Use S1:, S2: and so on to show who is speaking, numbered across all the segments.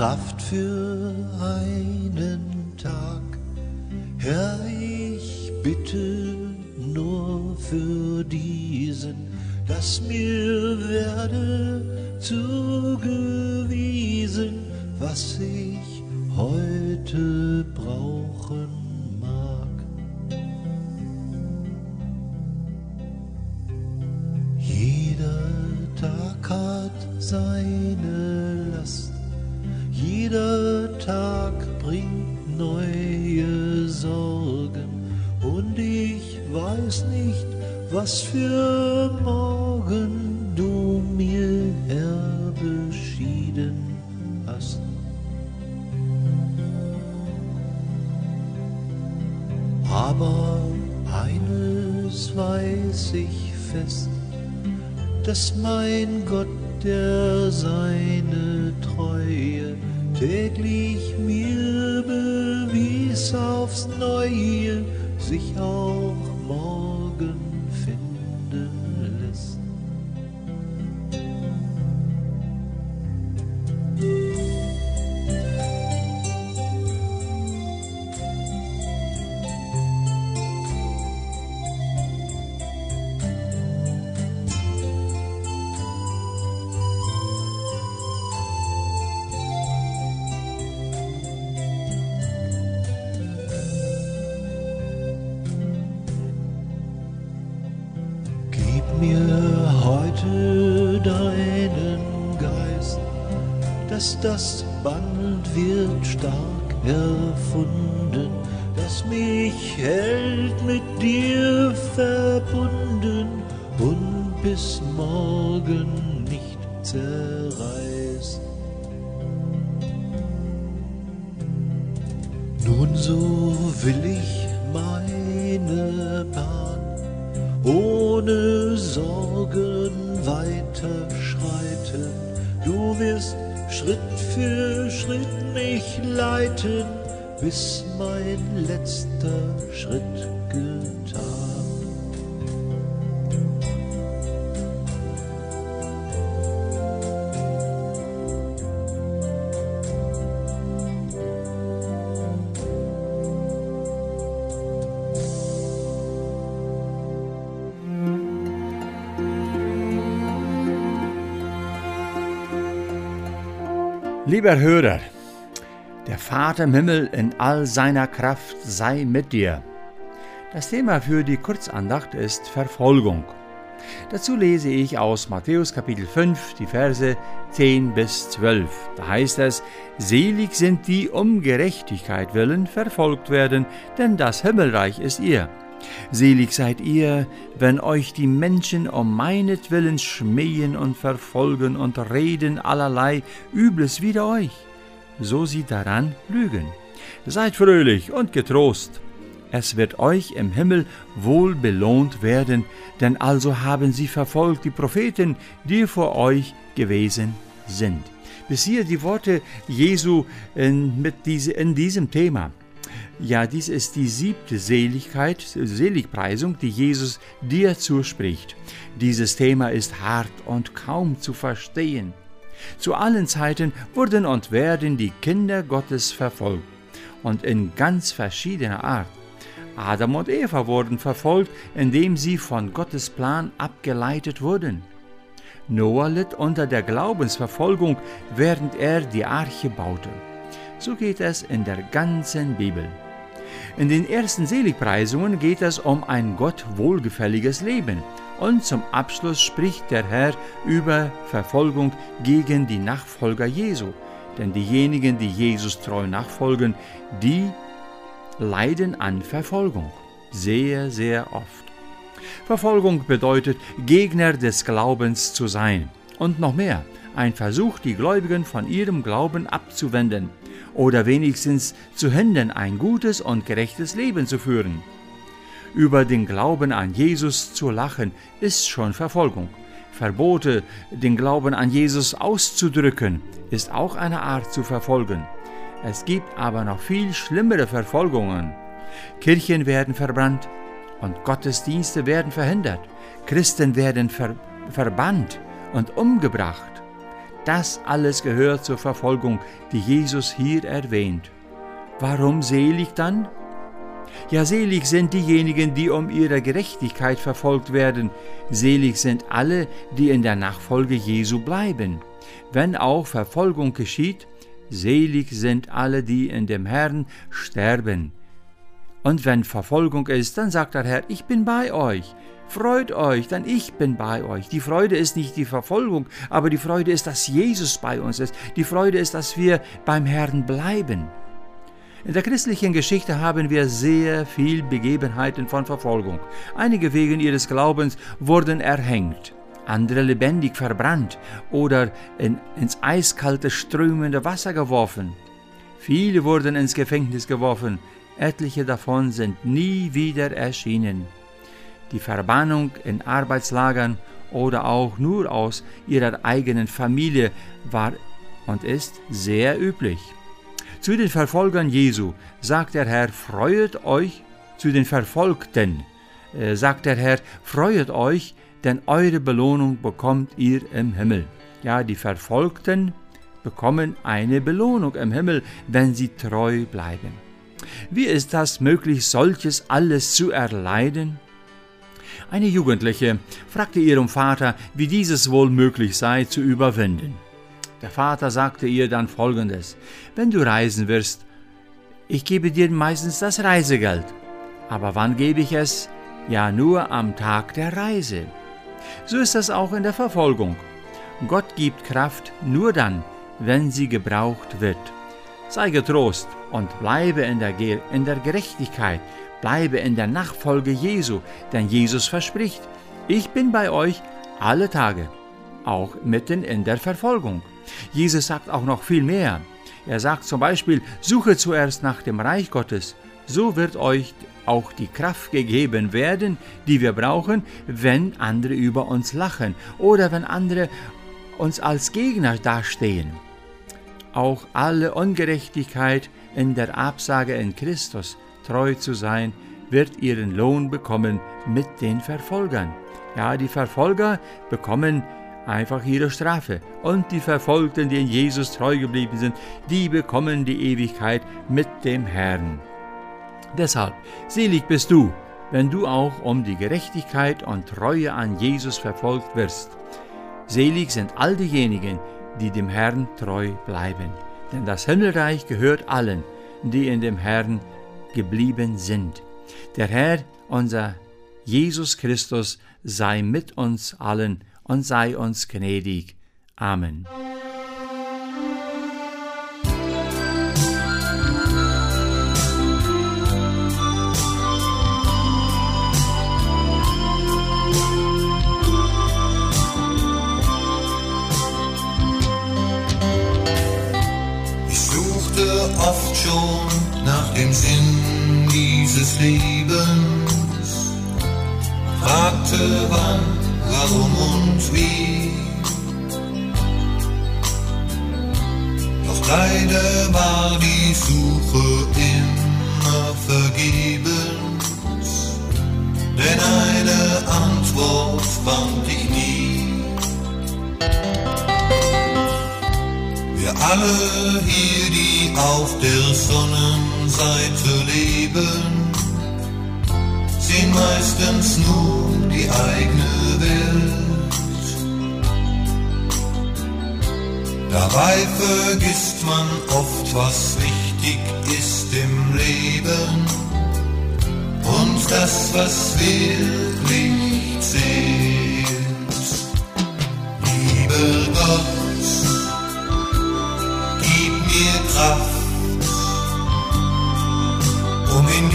S1: Kraft für einen Tag, Herr, ich bitte nur für diesen, dass mir werde zugewiesen, was ich heute brauchen weiß nicht, was für morgen du mir, Herr, beschieden hast. Aber eines weiß ich fest, dass mein Gott, der seine Treue täglich mir bewies aufs Neue, sich auch morgen dass das Band wird stark erfunden, das mich hält mit dir verbunden und bis morgen nicht zerreißt. Nun so will ich meine Bahn ohne Sorgen weiter schreiten. Du wirst für Schritt mich leiten, bis mein letzter Schritt getan.
S2: Lieber Hörer, der Vater im Himmel in all seiner Kraft sei mit dir. Das Thema für die Kurzandacht ist Verfolgung. Dazu lese ich aus Matthäus Kapitel 5 die Verse 10 bis 12. Da heißt es, Selig sind die um Gerechtigkeit willen verfolgt werden, denn das Himmelreich ist ihr. Selig seid ihr, wenn euch die Menschen um meinetwillen schmähen und verfolgen und reden allerlei Übles wider euch, so sie daran lügen. Seid fröhlich und getrost. Es wird euch im Himmel wohl belohnt werden, denn also haben sie verfolgt die Propheten, die vor euch gewesen sind. Bis hier die Worte Jesu in, mit diese, in diesem Thema. Ja, dies ist die siebte Seligkeit, Seligpreisung, die Jesus dir zuspricht. Dieses Thema ist hart und kaum zu verstehen. Zu allen Zeiten wurden und werden die Kinder Gottes verfolgt und in ganz verschiedener Art. Adam und Eva wurden verfolgt, indem sie von Gottes Plan abgeleitet wurden. Noah litt unter der Glaubensverfolgung, während er die Arche baute. So geht es in der ganzen Bibel. In den ersten Seligpreisungen geht es um ein Gott wohlgefälliges Leben und zum Abschluss spricht der Herr über Verfolgung gegen die Nachfolger Jesu. Denn diejenigen, die Jesus treu nachfolgen, die leiden an Verfolgung. Sehr, sehr oft. Verfolgung bedeutet, Gegner des Glaubens zu sein. und noch mehr, ein Versuch, die Gläubigen von ihrem Glauben abzuwenden oder wenigstens zu hindern, ein gutes und gerechtes Leben zu führen. Über den Glauben an Jesus zu lachen, ist schon Verfolgung. Verbote, den Glauben an Jesus auszudrücken, ist auch eine Art zu verfolgen. Es gibt aber noch viel schlimmere Verfolgungen. Kirchen werden verbrannt und Gottesdienste werden verhindert. Christen werden ver verbannt und umgebracht. Das alles gehört zur Verfolgung, die Jesus hier erwähnt. Warum selig dann? Ja, selig sind diejenigen, die um ihre Gerechtigkeit verfolgt werden. Selig sind alle, die in der Nachfolge Jesu bleiben. Wenn auch Verfolgung geschieht, selig sind alle, die in dem Herrn sterben. Und wenn Verfolgung ist, dann sagt der Herr, ich bin bei euch. Freut euch, denn ich bin bei euch. Die Freude ist nicht die Verfolgung, aber die Freude ist, dass Jesus bei uns ist. Die Freude ist, dass wir beim Herrn bleiben. In der christlichen Geschichte haben wir sehr viel Begebenheiten von Verfolgung. Einige wegen ihres Glaubens wurden erhängt, andere lebendig verbrannt oder in, ins eiskalte strömende Wasser geworfen. Viele wurden ins Gefängnis geworfen, etliche davon sind nie wieder erschienen. Die Verbannung in Arbeitslagern oder auch nur aus ihrer eigenen Familie war und ist sehr üblich. Zu den Verfolgern Jesu sagt der Herr, freuet euch, zu den Verfolgten äh, sagt der Herr, freuet euch, denn eure Belohnung bekommt ihr im Himmel. Ja, die Verfolgten bekommen eine Belohnung im Himmel, wenn sie treu bleiben. Wie ist das möglich, solches alles zu erleiden? Eine Jugendliche fragte ihrem Vater, wie dieses wohl möglich sei zu überwinden. Der Vater sagte ihr dann folgendes, wenn du reisen wirst, ich gebe dir meistens das Reisegeld, aber wann gebe ich es? Ja nur am Tag der Reise. So ist das auch in der Verfolgung. Gott gibt Kraft nur dann, wenn sie gebraucht wird. Sei getrost und bleibe in der, in der Gerechtigkeit, bleibe in der Nachfolge Jesu, denn Jesus verspricht, ich bin bei euch alle Tage, auch mitten in der Verfolgung. Jesus sagt auch noch viel mehr. Er sagt zum Beispiel, suche zuerst nach dem Reich Gottes, so wird euch auch die Kraft gegeben werden, die wir brauchen, wenn andere über uns lachen oder wenn andere uns als Gegner dastehen. Auch alle Ungerechtigkeit in der Absage in Christus treu zu sein, wird ihren Lohn bekommen mit den Verfolgern. Ja, die Verfolger bekommen einfach ihre Strafe. Und die Verfolgten, die in Jesus treu geblieben sind, die bekommen die Ewigkeit mit dem Herrn. Deshalb, selig bist du, wenn du auch um die Gerechtigkeit und Treue an Jesus verfolgt wirst. Selig sind all diejenigen, die dem Herrn treu bleiben. Denn das Himmelreich gehört allen, die in dem Herrn geblieben sind. Der Herr, unser Jesus Christus, sei mit uns allen und sei uns gnädig. Amen.
S3: Oft schon nach dem Sinn dieses Lebens, fragte wann warum und wie. Doch leider war die Suche immer vergebens, denn eine Antwort fand ich nie. Wir alle hier, die auf der Sonnenseite leben, sehen meistens nur die eigene Welt. Dabei vergisst man oft, was wichtig ist im Leben und das, was wirklich zählt. Lieber Gott, gib mir Kraft, um in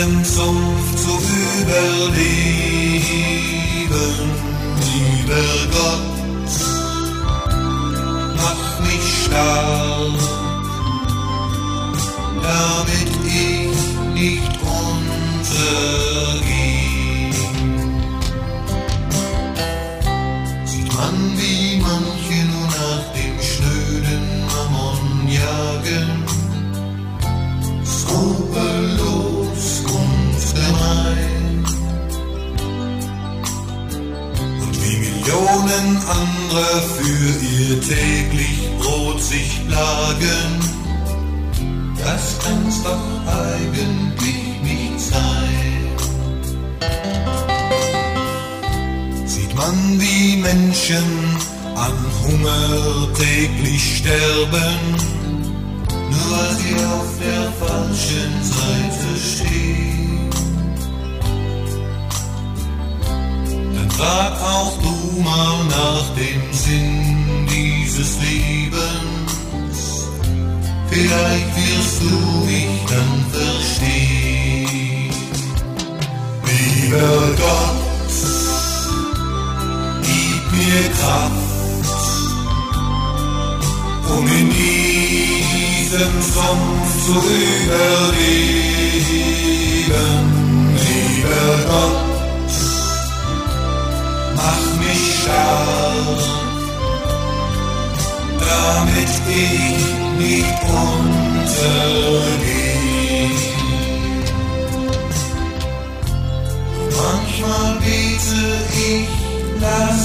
S3: diesem Sumpf zu überleben. lieber Gott, mach mich stark, damit ich nicht untergehe. Sieht man, wie manche nur nach dem schnöden Mammon jagen, andere für ihr täglich Brot sich plagen, das kann's doch eigentlich nicht sein. Sieht man, wie Menschen an Hunger täglich sterben, nur weil sie auf der falschen Seite stehen. Frag auch du mal nach dem Sinn dieses Lebens. Vielleicht wirst du mich dann verstehen. Lieber Gott, gib mir Kraft, um in diesem Sumpf zu überleben. Lieber Gott, stark, damit ich nicht untergehe. Manchmal bete ich, lass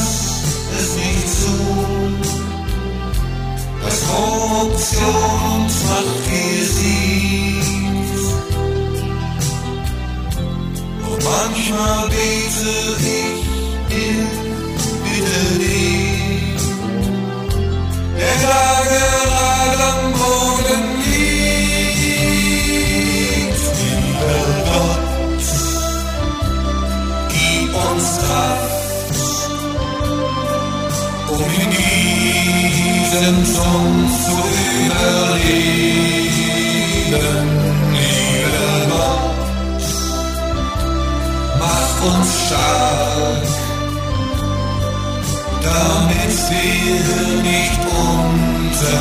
S3: es nicht zu, dass Korruption und Macht hier siegt. Und manchmal bete ich, Lieber Gott, mach uns stark, damit wir nicht untergehen.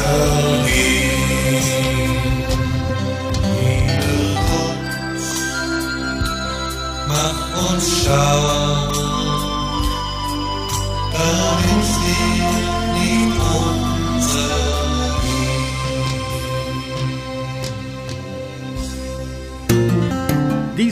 S3: Mach uns stark, damit wir